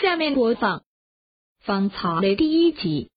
下面播放芳草的第一集。